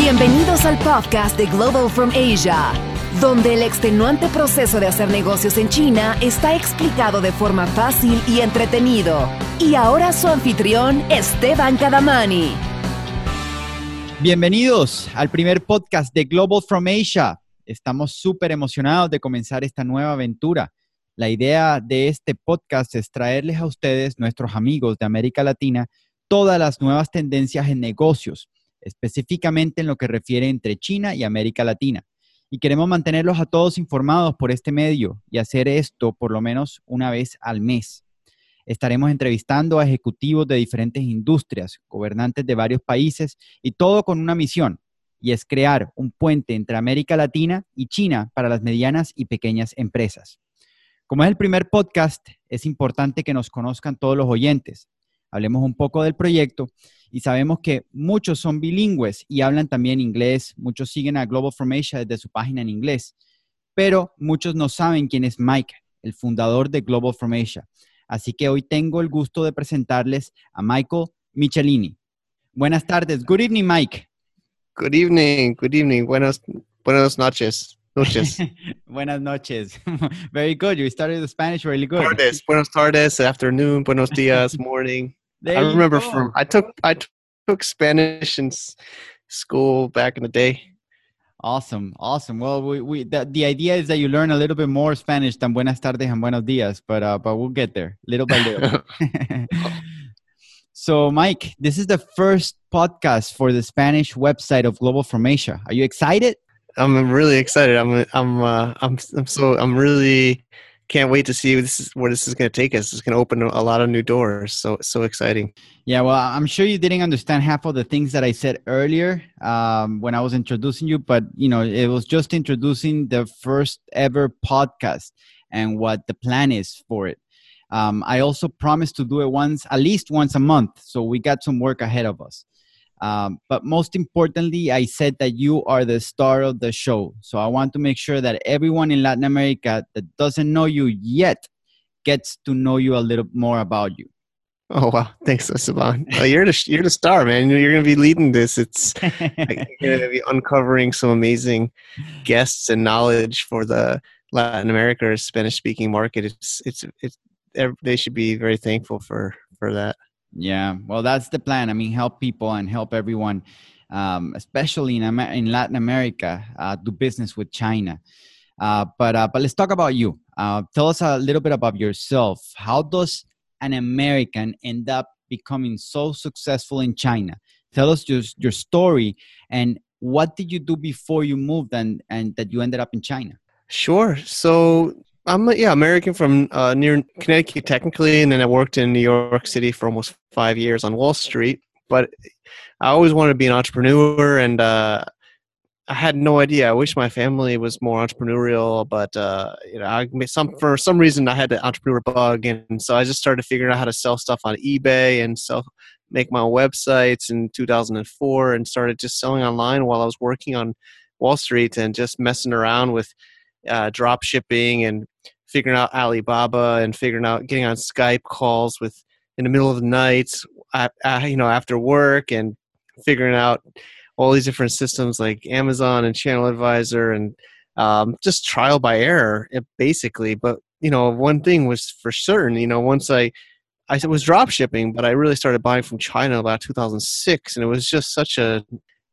Bienvenidos al podcast de Global from Asia, donde el extenuante proceso de hacer negocios en China está explicado de forma fácil y entretenido. Y ahora su anfitrión, Esteban Cadamani. Bienvenidos al primer podcast de Global from Asia. Estamos súper emocionados de comenzar esta nueva aventura. La idea de este podcast es traerles a ustedes, nuestros amigos de América Latina, todas las nuevas tendencias en negocios, específicamente en lo que refiere entre China y América Latina. Y queremos mantenerlos a todos informados por este medio y hacer esto por lo menos una vez al mes. Estaremos entrevistando a ejecutivos de diferentes industrias, gobernantes de varios países y todo con una misión, y es crear un puente entre América Latina y China para las medianas y pequeñas empresas. Como es el primer podcast, es importante que nos conozcan todos los oyentes. Hablemos un poco del proyecto y sabemos que muchos son bilingües y hablan también inglés. Muchos siguen a Global From Asia desde su página en inglés, pero muchos no saben quién es Mike, el fundador de Global From Asia. Así que hoy tengo el gusto de presentarles a Michael Michelini. Buenas tardes. Good evening, Mike. Good evening. Good evening. Buenas, buenas noches. Noches. Buenas noches. Very good. You started the Spanish really good. Tardes. Buenos tardes. Afternoon. Buenos dias. Morning. There I remember go. from I took I t- took Spanish in s- school back in the day. Awesome, awesome. Well, we, we the, the idea is that you learn a little bit more Spanish than buenas tardes and buenos dias, but uh, but we'll get there little by little. so, Mike, this is the first podcast for the Spanish website of Global From Asia. Are you excited? I'm really excited. I'm I'm uh, I'm I'm so I'm really can't wait to see this is where this is going to take us. It's going to open a lot of new doors. So so exciting. Yeah, well, I'm sure you didn't understand half of the things that I said earlier um, when I was introducing you, but you know, it was just introducing the first ever podcast and what the plan is for it. Um, I also promised to do it once, at least once a month, so we got some work ahead of us. Um, but most importantly, I said that you are the star of the show. So I want to make sure that everyone in Latin America that doesn't know you yet gets to know you a little more about you. Oh wow! Thanks, Esteban. Uh, you're the you're the star, man. You're going to be leading this. It's you're going to be uncovering some amazing guests and knowledge for the Latin America or Spanish speaking market. It's it's it's they should be very thankful for for that. Yeah, well, that's the plan. I mean, help people and help everyone, um, especially in Amer- in Latin America, uh, do business with China. Uh, but uh, but let's talk about you. Uh, tell us a little bit about yourself. How does an American end up becoming so successful in China? Tell us your your story and what did you do before you moved and and that you ended up in China. Sure. So I'm yeah American from uh, near Connecticut technically, and then I worked in New York City for almost five years on Wall Street. But I always wanted to be an entrepreneur, and uh, I had no idea. I wish my family was more entrepreneurial, but uh, you know, I some for some reason I had the entrepreneur bug, and so I just started figuring out how to sell stuff on eBay and sell make my own websites in 2004, and started just selling online while I was working on Wall Street and just messing around with uh, drop shipping and figuring out Alibaba and figuring out getting on Skype calls with in the middle of the night, uh, you know, after work and figuring out all these different systems like Amazon and Channel Advisor and um, just trial by error, eh, basically. But you know, one thing was for certain. You know, once I I was drop shipping, but I really started buying from China about 2006, and it was just such a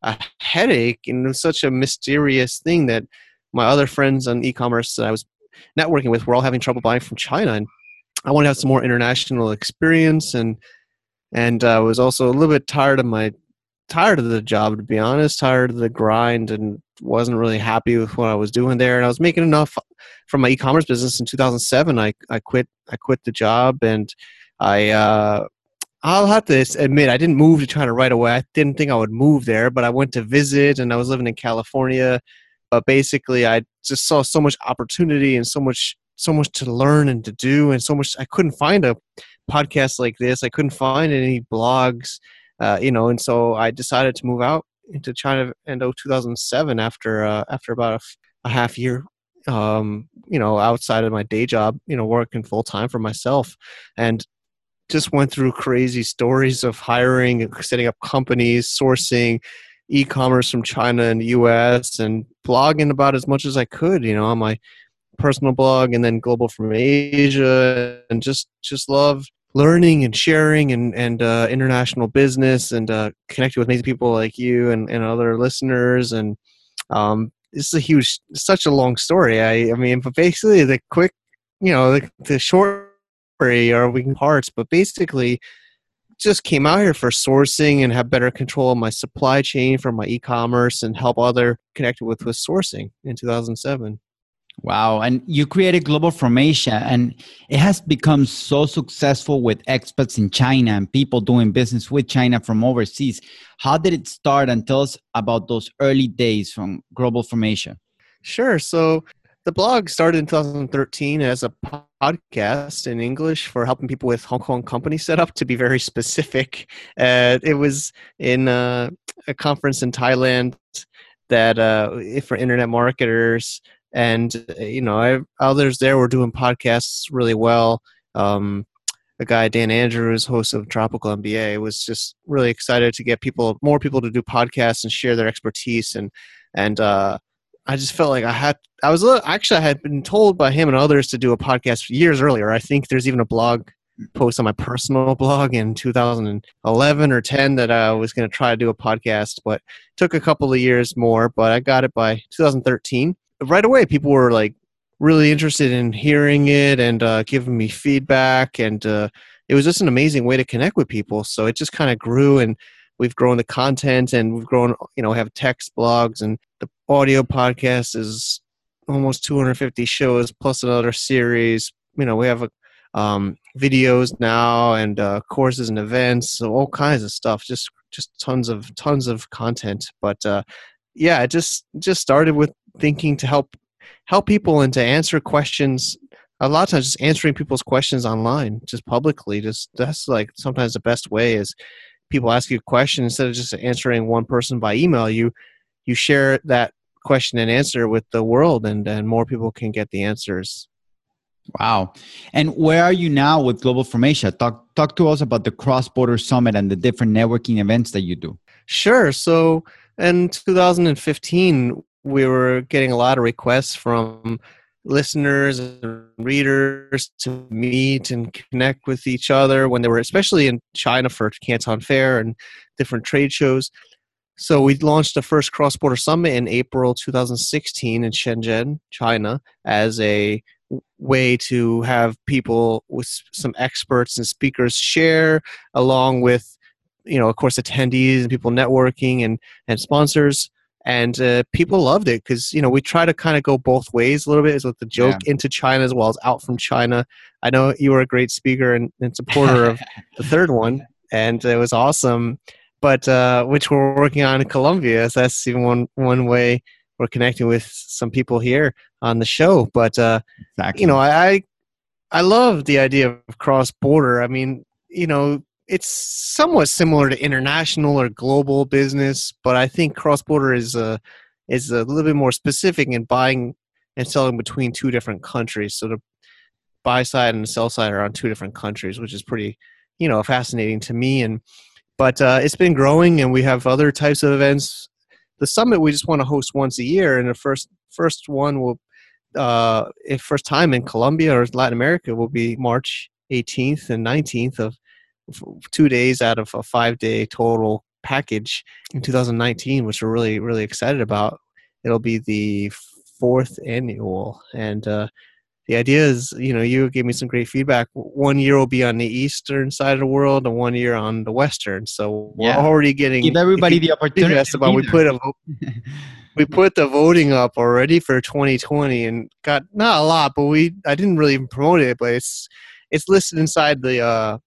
a headache and it was such a mysterious thing that my other friends on e-commerce that I was networking with were all having trouble buying from China, and I wanted to have some more international experience, and and I was also a little bit tired of my tired of the job to be honest, tired of the grind, and wasn't really happy with what I was doing there. And I was making enough from my e-commerce business in 2007. I I quit I quit the job, and I. Uh, I'll have to admit, I didn't move to China right away. I didn't think I would move there, but I went to visit, and I was living in California but basically i just saw so much opportunity and so much so much to learn and to do and so much i couldn't find a podcast like this. I couldn't find any blogs uh, you know and so i decided to move out into china in 2007 after uh, after about a, half year um, you know outside of my day job you know working full time for myself. And just went through crazy stories of hiring setting up companies sourcing e-commerce from China and US and blogging about as much as I could, you know, on my personal blog and then global from Asia and just just love learning and sharing and and uh, international business and uh, connecting with amazing people like you and, and other listeners. And um, this is a huge such a long story. I I mean but basically the quick you know the, the short story are we parts but basically just came out here for sourcing and have better control of my supply chain for my e-commerce and help other connected with with sourcing in 2007 Wow. And you created Global from Asia, and it has become so successful with expats in China and people doing business with China from overseas. How did it start? And tell us about those early days from Global from Asia. Sure. So the blog started in 2013 as a podcast in English for helping people with Hong Kong company setup. To be very specific, uh, it was in uh, a conference in Thailand that uh, for internet marketers, and you know, I, others there were doing podcasts really well. Um, a guy Dan Andrews, host of Tropical MBA, was just really excited to get people, more people, to do podcasts and share their expertise and and uh, I just felt like I had. I was little, actually I had been told by him and others to do a podcast years earlier. I think there's even a blog post on my personal blog in 2011 or 10 that I was going to try to do a podcast, but took a couple of years more. But I got it by 2013. Right away, people were like really interested in hearing it and uh, giving me feedback, and uh, it was just an amazing way to connect with people. So it just kind of grew and we've grown the content and we've grown you know have text blogs and the audio podcast is almost 250 shows plus another series. You know we have a, um, videos now and uh, courses and events so all kinds of stuff just just tons of tons of content. But uh, yeah it just just started with thinking to help help people and to answer questions a lot of times just answering people's questions online just publicly just that's like sometimes the best way is people ask you a question instead of just answering one person by email you you share that question and answer with the world and and more people can get the answers. Wow. And where are you now with global asia talk talk to us about the cross border summit and the different networking events that you do. Sure. So in 2015 we were getting a lot of requests from listeners and readers to meet and connect with each other when they were especially in China for Canton Fair and different trade shows. So we launched the first cross-border summit in April 2016 in Shenzhen, China, as a way to have people with some experts and speakers share along with you know of course attendees and people networking and and sponsors. And uh, people loved it because you know we try to kind of go both ways a little bit is with the joke yeah. into china as well as out from china. I know you were a great speaker and, and supporter of the third one and it was awesome but uh, which we're working on in colombia so that's even one one way we're connecting with some people here on the show but uh, exactly. you know I, I love the idea of cross border i mean you know it's somewhat similar to international or global business, but I think cross border is a is a little bit more specific in buying and selling between two different countries. So the buy side and the sell side are on two different countries, which is pretty you know fascinating to me. And but uh, it's been growing, and we have other types of events. The summit we just want to host once a year, and the first first one will uh, first time in Colombia or Latin America will be March 18th and 19th of two days out of a five day total package in 2019, which we're really, really excited about. It'll be the fourth annual. And uh, the idea is, you know, you gave me some great feedback. One year will be on the eastern side of the world, and one year on the western. So we're yeah. already getting give everybody the opportunity. About we put a we put the voting up already for 2020, and got not a lot, but we I didn't really even promote it, but it's it's listed inside the uh,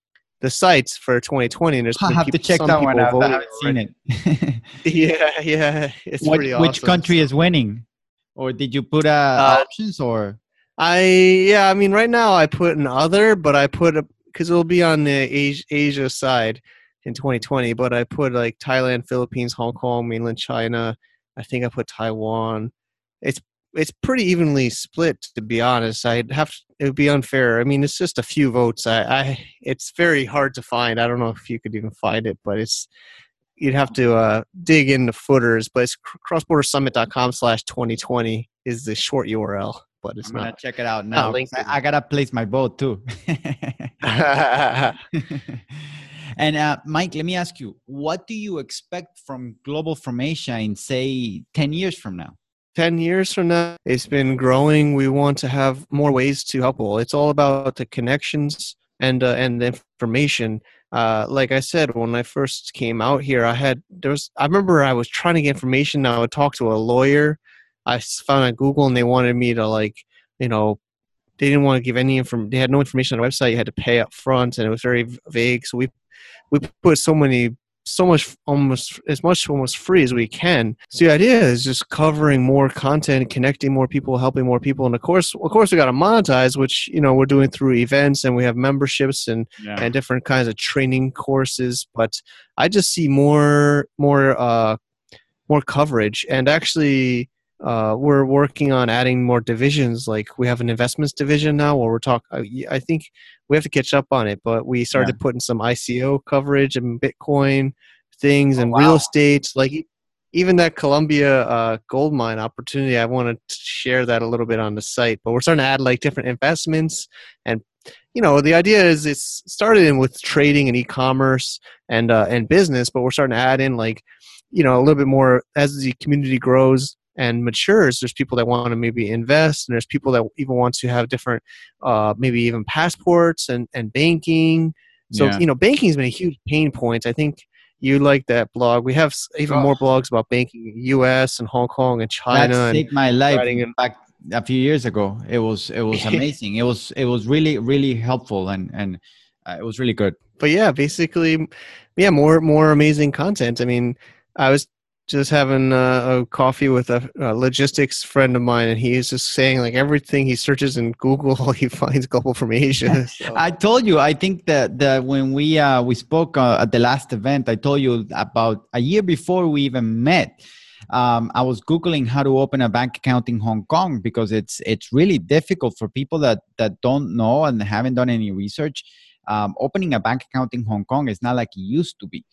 the sites for 2020 and there's I'll have people, to check that one out. I haven't seen it. yeah, yeah, it's what, pretty awesome. Which country is winning? Or did you put uh, uh, options or? I yeah, I mean right now I put an other, but I put because it'll be on the Asia, Asia side in 2020. But I put like Thailand, Philippines, Hong Kong, mainland China. I think I put Taiwan. It's it's pretty evenly split to be honest i'd have to, it would be unfair i mean it's just a few votes I, I it's very hard to find i don't know if you could even find it but it's you'd have to uh, dig into footers, but it's crossbordersummit.com slash 2020 is the short URL. But it's I'm gonna check it out now. linked 'cause in. I, I gotta place my vote too. and uh, Mike, let me ask you, what do you expect from Global from Asia in say 10 years from now? 10 years from now, it's been growing. We want to have more ways to help people. It's all about the connections and uh, and the information. Uh, like I said, when I first came out here, I had there was I remember I was trying to get information. I would talk to a lawyer. I found on Google, and they wanted me to like you know they didn't want to give any information. They had no information on the website. You had to pay up front, and it was very vague. So we we put so many so much almost as much almost free as we can. So the idea is just covering more content, connecting more people, helping more people, and of course, of course, we got to monetize, which you know we're doing through events and we have memberships and Yeah. and different kinds of training courses. But I just see more more uh, more coverage, and actually. Uh, we're working on adding more divisions. Like we have an investments division now, where we're talking. I think we have to catch up on it, but we started putting some ICO coverage and Bitcoin things Oh, and wow. real estate. Like even that Colombia uh, gold mine opportunity, I want to share that a little bit on the site. But we're starting to add like different investments, and you know the idea is it's started in with trading and e-commerce and uh, and business, but we're starting to add in like you know a little bit more as the community grows and matures there's people that want to maybe invest and there's people that even want to have different uh, maybe even passports and, and banking so Yeah. you know banking's been a huge pain point i think you like that blog we have even Oh. more blogs about banking in us and hong kong and china that saved my life in- back a few years ago. It was it was amazing. it was it was really really helpful and and uh, it was really good. but yeah, basically, yeah, more more amazing content. I mean, I was just having uh, a coffee with a, a logistics friend of mine, and he is just saying like everything he searches in Google, he finds global from Asia. So- I told you. I think that that when we uh, we spoke uh, at the last event, I told you about a year before we even met. Um, I was googling how to open a bank account in Hong Kong because it's it's really difficult for people that that don't know and haven't done any research. Um, opening a bank account in Hong Kong is not like it used to be.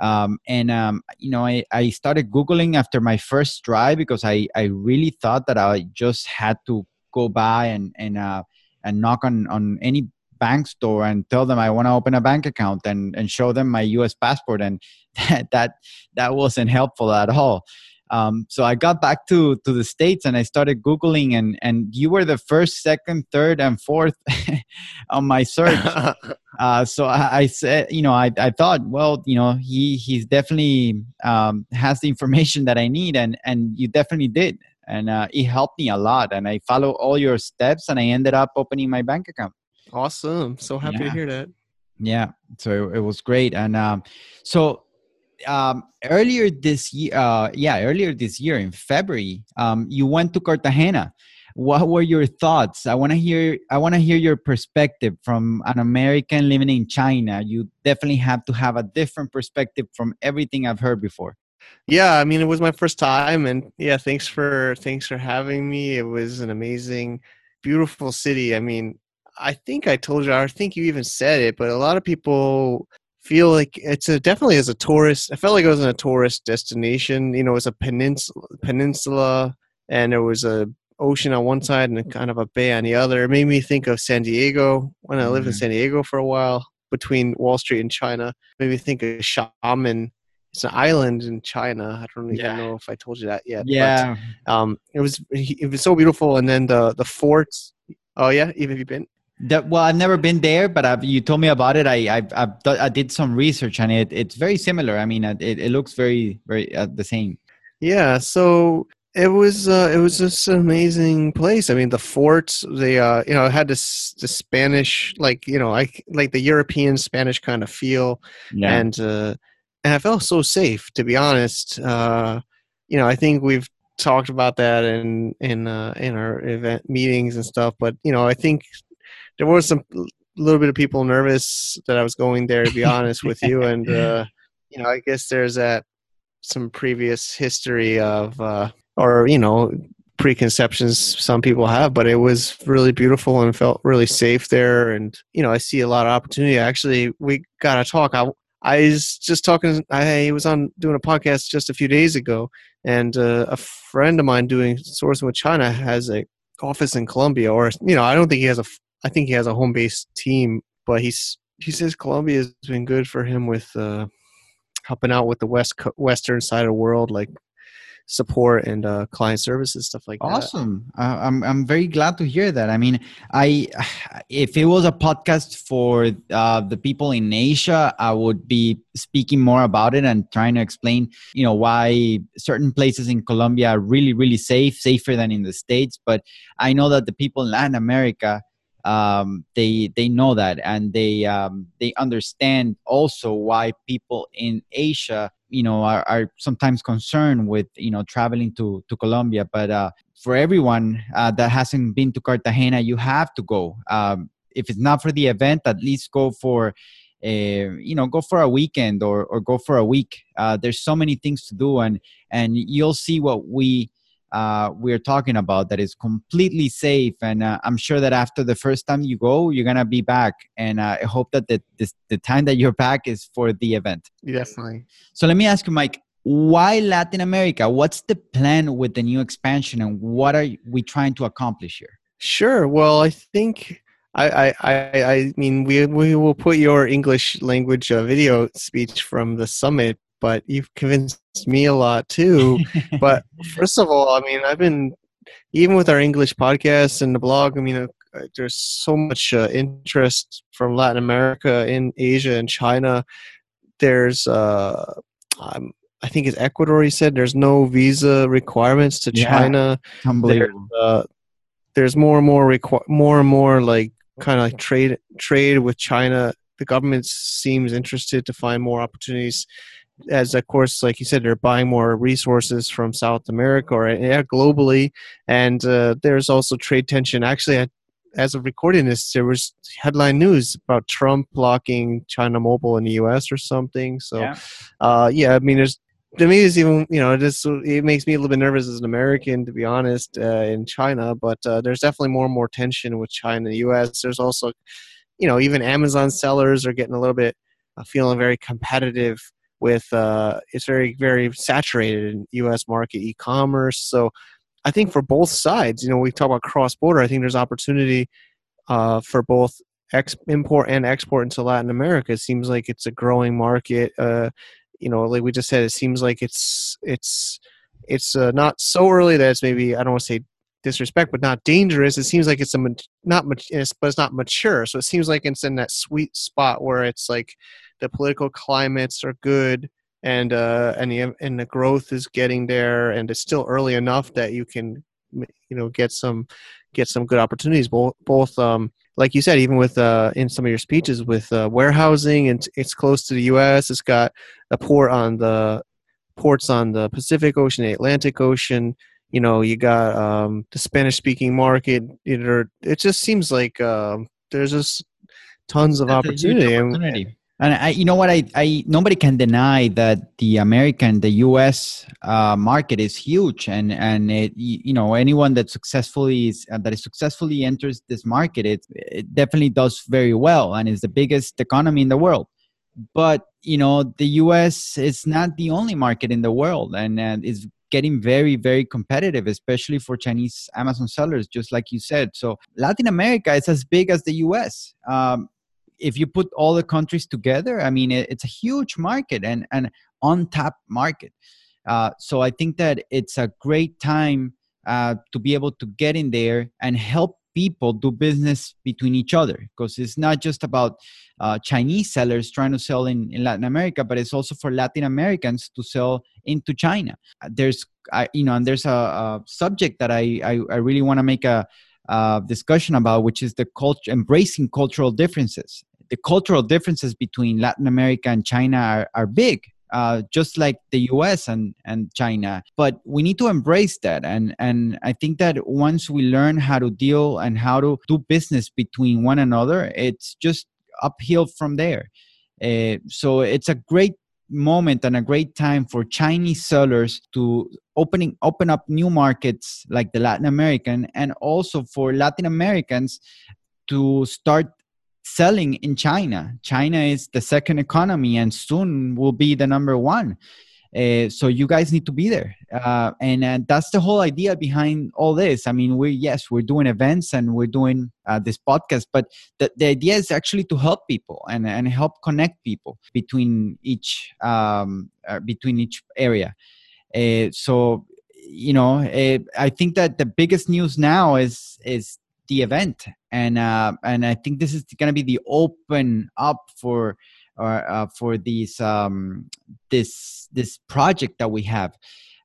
Um, and um, you know, I, I started googling after my first try because I I really thought that I just had to go by and and uh, and knock on on any bank store and tell them I want to open a bank account and and show them my U.S. passport, and that that that wasn't helpful at all. Um, so I got back to to the states and I started googling, and and you were the first, second, third, and fourth on my search. Uh, so I, I said, you know, I, I thought, well, you know, he he's definitely um, has the information that I need, and and you definitely did, and uh, it helped me a lot. And I followed all your steps, and I ended up opening my bank account. awesome. So happy Yeah. to hear that. Yeah, so it was great, and um, so um, earlier this year, uh, yeah, earlier this year in February, um, you went to Cartagena. What were your thoughts? I want to hear. I want to hear your perspective from an American living in China. You definitely have to have a different perspective from everything I've heard before. Yeah, I mean, it was my first time, and yeah, thanks for thanks for having me. It was an amazing, beautiful city. I mean, I think I told you, I think you even said it, but a lot of people feel like it's a definitely as a tourist. I felt like it was in a tourist destination. You know, it's a peninsula, peninsula, and there was a ocean on one side and a kind of a bay on the other. It made me think of San Diego when I lived in Mhm. San Diego for a while between Wall Street and China. Made me think of Xiamen. It's an island in China. I don't even Yeah. know if I told you that yet. but, Yeah, um, it was it was so beautiful, and then the the forts. Oh yeah, even have you been? That, well, I've never been there, but I've, you told me about it. I I've, I've done- I did some research, and it it's very similar. I mean, it, it looks very very uh, the same. Yeah, so it was uh, it was just an amazing place. I mean, the forts they uh, you know had this the Spanish like you know like like the European Spanish kind of feel, Yeah. and uh, and I felt so safe to be honest. Uh, you know, I think we've talked about that in in uh, in our event meetings and stuff, but you know, I think there was some little bit of people nervous that I was going there to be honest with you, and uh, you know, I guess there's that some previous history of uh, or you know preconceptions some people have but it was really beautiful and felt really safe there and you know i see a lot of opportunity actually we got to talk I, I was just talking. I was on doing a podcast just a few days ago, and uh, a friend of mine doing sourcing with China has a office in Colombia, or you know, I don't think he has a. I think he has a home based team, but he's he says Colombia has been good for him with uh, helping out with the west western side of the world, like support and uh, client services stuff like that. Awesome! Uh, I'm I'm very glad to hear that. I mean, I if it was a podcast for uh, the people in Asia, I would be speaking more about it and trying to explain, you know, why certain places in Colombia are really really safe, safer than in the states. But I know that the people in Latin America um, they they know that and they um, they understand also why people in Asia you know are, are sometimes concerned with you know traveling to to Colombia. But uh, for everyone uh, that hasn't been to Cartagena you have to go. Um, if it's not for the event at least go for uh, you know go for a weekend or, or go for a week. Uh, there's so many things to do and and you'll see what we uh, we're talking about that is completely safe. And uh, I'm sure that after the first time you go, you're gonna be back. And uh, I hope that the this, the time that you're back is for the event. Definitely. So let me ask you, Mike. Why Latin America? What's the plan with the new expansion, and what are we trying to accomplish here? Sure. Well, I think I, I, I mean, we, we will put your English language uh, video speech from the summit but you've convinced me a lot too. but first of all, I mean, I've been even with our English podcast and the blog. I mean, uh, uh, there's so much uh, interest from Latin America, in Asia, and China. There's, uh, um, I think it's Ecuador. He said there's no visa requirements to yeah, China. Unbelievable. There's, uh, there's more and more requ- more and more like kind of like trade trade with China. The government seems interested to find more opportunities as of course, like you said, they're buying more resources from South America or yeah, globally, and uh, there's also trade tension. Actually, as of recording this, there was headline news about Trump blocking China Mobile in the U.S. or something. So, yeah, uh, yeah I mean, there's to me, it's even you know, it just it makes me a little bit nervous as an American, to be honest, uh, in China. But uh, there's definitely more and more tension with China and the U.S. There's also, you know, even Amazon sellers are getting a little bit uh, feeling very competitive with uh, it's very very saturated in U.S. market e-commerce. So I think for both sides, you know, we talk about cross border. I think there's opportunity uh, for both ex- import and export into Latin America. It seems like it's a growing market. Uh, you know, like we just said, it seems like it's it's it's uh, not so early that it's maybe I don't want to say disrespect, but not dangerous. It seems like it's a not much, but it's not mature. So it seems like it's in that sweet spot where it's like the political climates are good and uh, and the and the growth is getting there, and it's still early enough that you can you know get some get some good opportunities both both um, like you said even with uh, in some of your speeches with uh, warehousing and it's close to the US it's got a port on the ports on the Pacific Ocean the Atlantic Ocean you know you got um, the Spanish speaking market it, it just seems like uh, there's just tons of opportunity. opportunity. And I, you know what? I, I nobody can deny that the American, the U.S. Uh, market is huge, and and it, you know anyone that successfully is, uh, that is successfully enters this market, it, it definitely does very well, and is the biggest economy in the world. But you know the U.S. is not the only market in the world, and, and is getting very very competitive, especially for Chinese Amazon sellers, just like you said. So Latin America is as big as the U.S. Um, if you put all the countries together, I mean, it, it's a huge market and an untapped market. Uh, so I think that it's a great time uh, to be able to get in there and help people do business between each other because it's not just about uh, Chinese sellers trying to sell in, in, Latin America, but it's also for Latin Americans to sell into China. There's, I, you know, and there's a, a subject that I, I, I really want to make a, uh, discussion about, which is the culture, embracing cultural differences. The cultural differences between Latin America and China are, are big, uh, just like the U.S. and and China. But we need to embrace that, and and I think that once we learn how to deal and how to do business between one another, it's just uphill from there. Uh, so it's a great moment and a great time for Chinese sellers to opening open up new markets like the Latin American and also for Latin Americans to start selling in China. China is the second economy and soon will be the number one. Uh, so you guys need to be there, uh, and uh, that's the whole idea behind all this. I mean, we yes, we're doing events and we're doing uh, this podcast, but the, the idea is actually to help people and and help connect people between each um, uh, between each area. So you know, I think that the biggest news now is is the event, and uh, and I think this is going to be the open up for or uh, for these um, this this project that we have.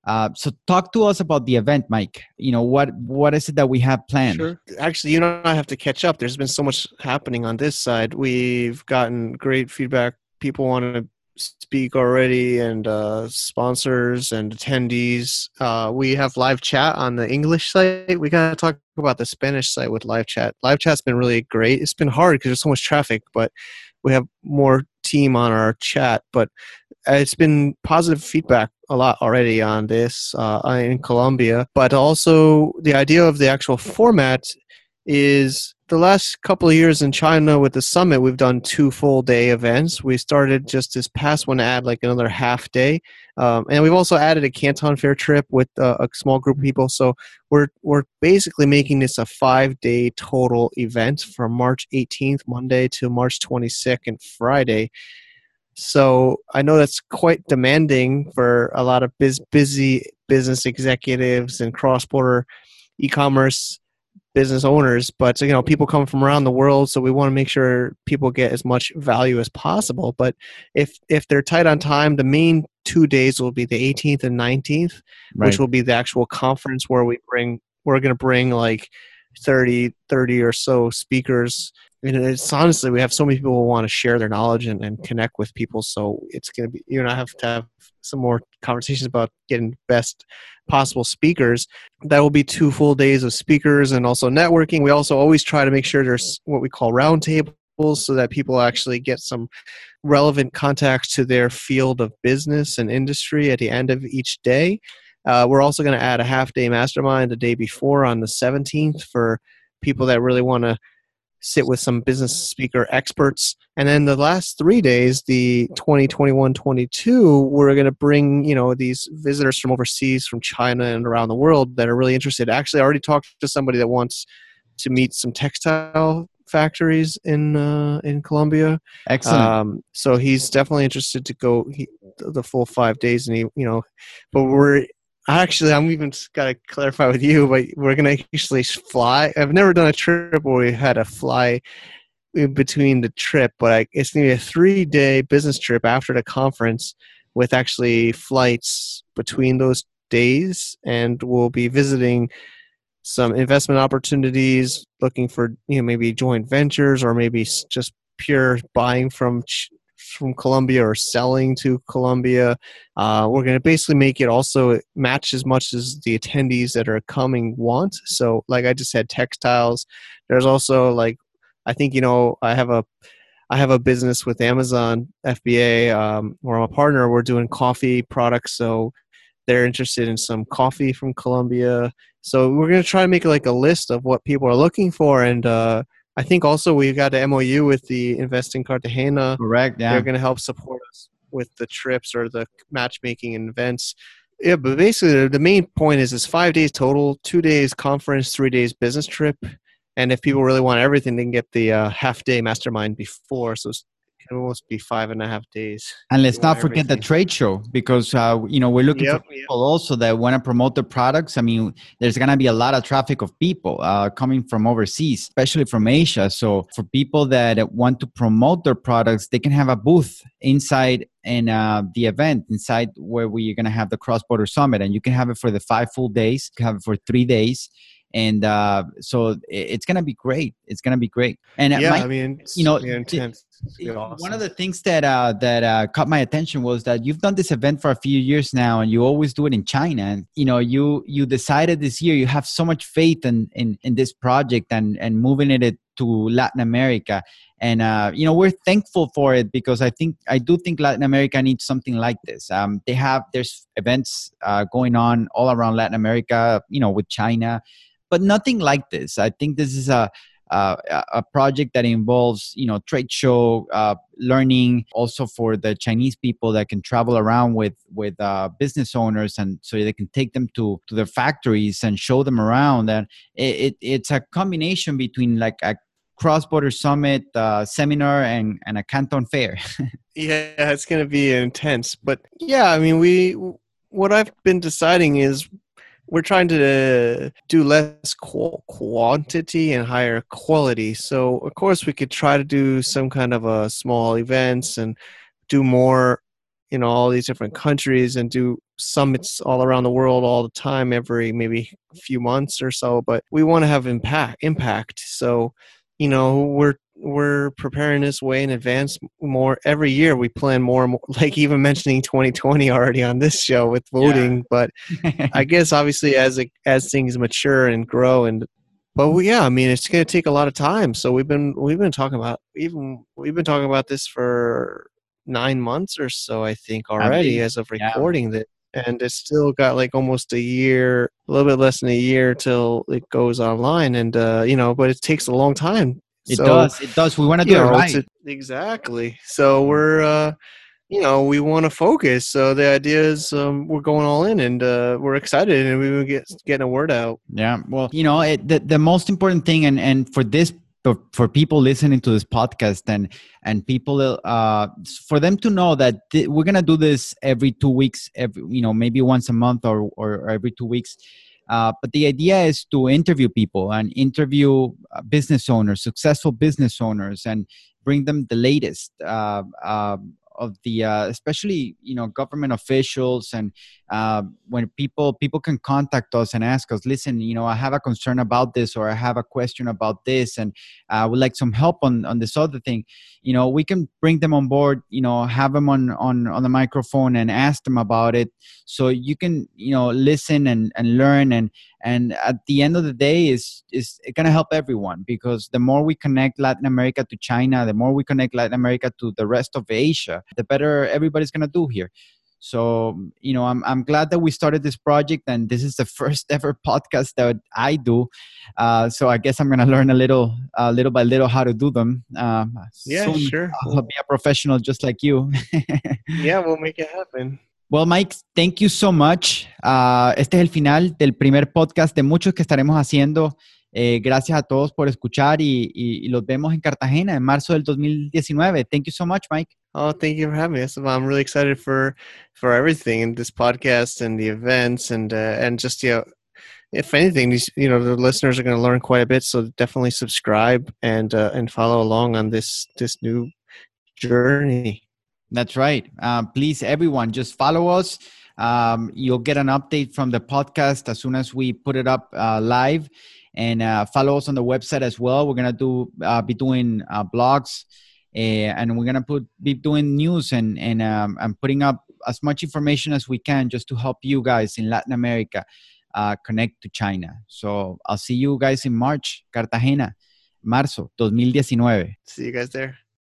Uh, so talk to us about the event, Mike. You know what what is it that we have planned? Sure. Actually, you and I have to catch up. There's been so much happening on this side. We've gotten great feedback. People want to speak already, and uh, sponsors and attendees. Uh, we have live chat on the English site. We got to talk about the Spanish site with live chat. Live chat's been really great. It's been hard because there's so much traffic, but we have more team on our chat, but it's been positive feedback a lot already on this uh, in Colombia. But also, the idea of the actual format is the last couple of years in China with the summit, we've done two full day events. We started just this past one to add like another half day, um, and we've also added a Canton Fair trip with uh, a small group of people. So we're we're basically making this a five day total event from March 18th Monday to March 22nd Friday. So I know that's quite demanding for a lot of biz- busy business executives and cross border e-commerce business owners, but you know, people come from around the world, so we want to make sure people get as much value as possible. But if if they're tight on time, the main two days will be the 18th and 19th, right. which will be the actual conference where we bring we're going to bring like 30 30 or so speakers and it's honestly we have so many people who want to share their knowledge and, and connect with people so it's going to be you know i have to have some more conversations about getting best possible speakers. That will be two full days of speakers and also networking. We also always try to make sure there's what we call roundtables so that people actually get some relevant contacts to their field of business and industry at the end of each day. Uh, we're also going to add a half day mastermind the day before on the 17th for people that really want to sit with some business speaker experts. And then the last three days, the 2021 22, we're going to bring, you know, these visitors from overseas, from China and around the world that are really interested. Actually, I already talked to somebody that wants to meet some textile factories in uh, in Colombia. Excellent. Um, so he's definitely interested to go he, the full five days, and he, you know, but we're Actually, I'm even got to clarify with you, but we're going to actually fly. I've never done a trip where we had a fly in between the trip, but I, it's going to be a three day business trip after the conference with actually flights between those days. And we'll be visiting some investment opportunities, looking for, you know, maybe joint ventures or maybe just pure buying from from Colombia or selling to Colombia. Uh, we're going to basically make it also match as much as the attendees that are coming want. So, like I just said, textiles. There's also like I think you know I have a I have a business with Amazon FBA um, where I'm a partner. We're doing coffee products, so they're interested in some coffee from Colombia. So we're going to try to make like a list of what people are looking for and. Uh, I think also we've got an MOU with the Invest in Cartagena. Correct. Yeah. They're going to help support us with the trips or the matchmaking and events. Yeah, but basically the main point is it's five days total, two days conference, three days business trip. And if people really want everything, they can get the uh, half day mastermind before. So it's can almost be five and a half days. And let's not forget everything. the trade show because uh, you know we're looking yep, for people yep. also that want to promote their products. I mean, there's gonna be a lot of traffic of people uh, coming from overseas, especially from Asia. So for people that want to promote their products, they can have a booth inside in uh, the event inside where we're going to have the cross border summit and you can have it for the five full days you can have it for three days and uh, so it's gonna be great. It's gonna be great. And yeah, I mean, you know, intense. Awesome. One of the things that uh, that uh, caught my attention was that you've done this event for a few years now, and you always do it in China. And you know, you you decided this year you have so much faith in in, in this project and and moving it to Latin America. And uh, you know, we're thankful for it because I think I do think Latin America needs something like this. Um, they have there's events uh, going on all around Latin America. You know, with China but nothing like this. I think this is a uh, a project that involves you know trade show uh, learning also for the chinese people that can travel around with with uh, business owners and so they can take them to to their factories and show them around and it, it it's a combination between like a cross-border summit uh, seminar and, and a canton fair yeah it's going to be intense but yeah i mean we what i've been deciding is we're trying to do less quantity and higher quality. So, of course, we could try to do some kind of a small events and do more, you know, all these different countries and do summits all around the world all the time, every maybe a few months or so. But we want to have impact. Impact. So, you know, we're we're preparing this way in advance more every year we plan more and more like even mentioning 2020 already on this show with voting yeah. but i guess obviously as it, as things mature and grow and but we, yeah i mean it's going to take a lot of time so we've been we've been talking about even we've been talking about this for nine months or so i think already I mean, as of recording yeah. that and it's still got like almost a year a little bit less than a year till it goes online and uh you know but it takes a long time it so, does. It does. We want to do know, it right. A, exactly. So we're, uh, you know, we want to focus. So the idea is um, we're going all in and uh, we're excited and we get getting a word out. Yeah. Well, you know, it, the, the most important thing and, and for this for, for people listening to this podcast and and people uh, for them to know that th- we're gonna do this every two weeks every you know maybe once a month or or every two weeks uh, but the idea is to interview people and interview uh, business owners, successful business owners, and bring them the latest. Uh, um, of the uh, especially you know government officials and uh, when people people can contact us and ask us listen you know i have a concern about this or i have a question about this and i would like some help on on this other thing. You know we can bring them on board you know have them on on on the microphone and ask them about it. So you can you know listen and and learn and and at the end of the day is is going to help everyone because the more we connect latin america to china the more we connect latin america to the rest of asia the better everybody's going to do here. So you know I'm, I'm glad that we started this project and this is the first ever podcast that i do. Uh, so i guess i'm going to learn a little uh, little by little how to do them. Uh, yeah sure. I'll be a professional just like you. Yeah we'll make it happen Well, Mike, thank you so much. Uh, este es el final del primer podcast de muchos que estaremos haciendo. Eh, gracias a todos por escuchar y, y, y, los vemos en Cartagena en marzo del 2019. Thank you so much, Mike. Oh, thank you for having me. I'm really excited for for everything in this podcast and the events and uh, and just you know, if anything, these you know the listeners are going to learn quite a bit. So definitely subscribe and uh, and follow along on this this new journey. That's right. Uh, please, everyone, just follow us. Um, you'll get an update from the podcast as soon as we put it up uh, live, and uh, follow us on the website as well. We're gonna do uh, be doing uh, blogs, eh, and we're gonna put be doing news and and um, and putting up as much information as we can just to help you guys in Latin America uh, connect to China. So I'll see you guys in March, Cartagena, marzo 2019. See you guys there.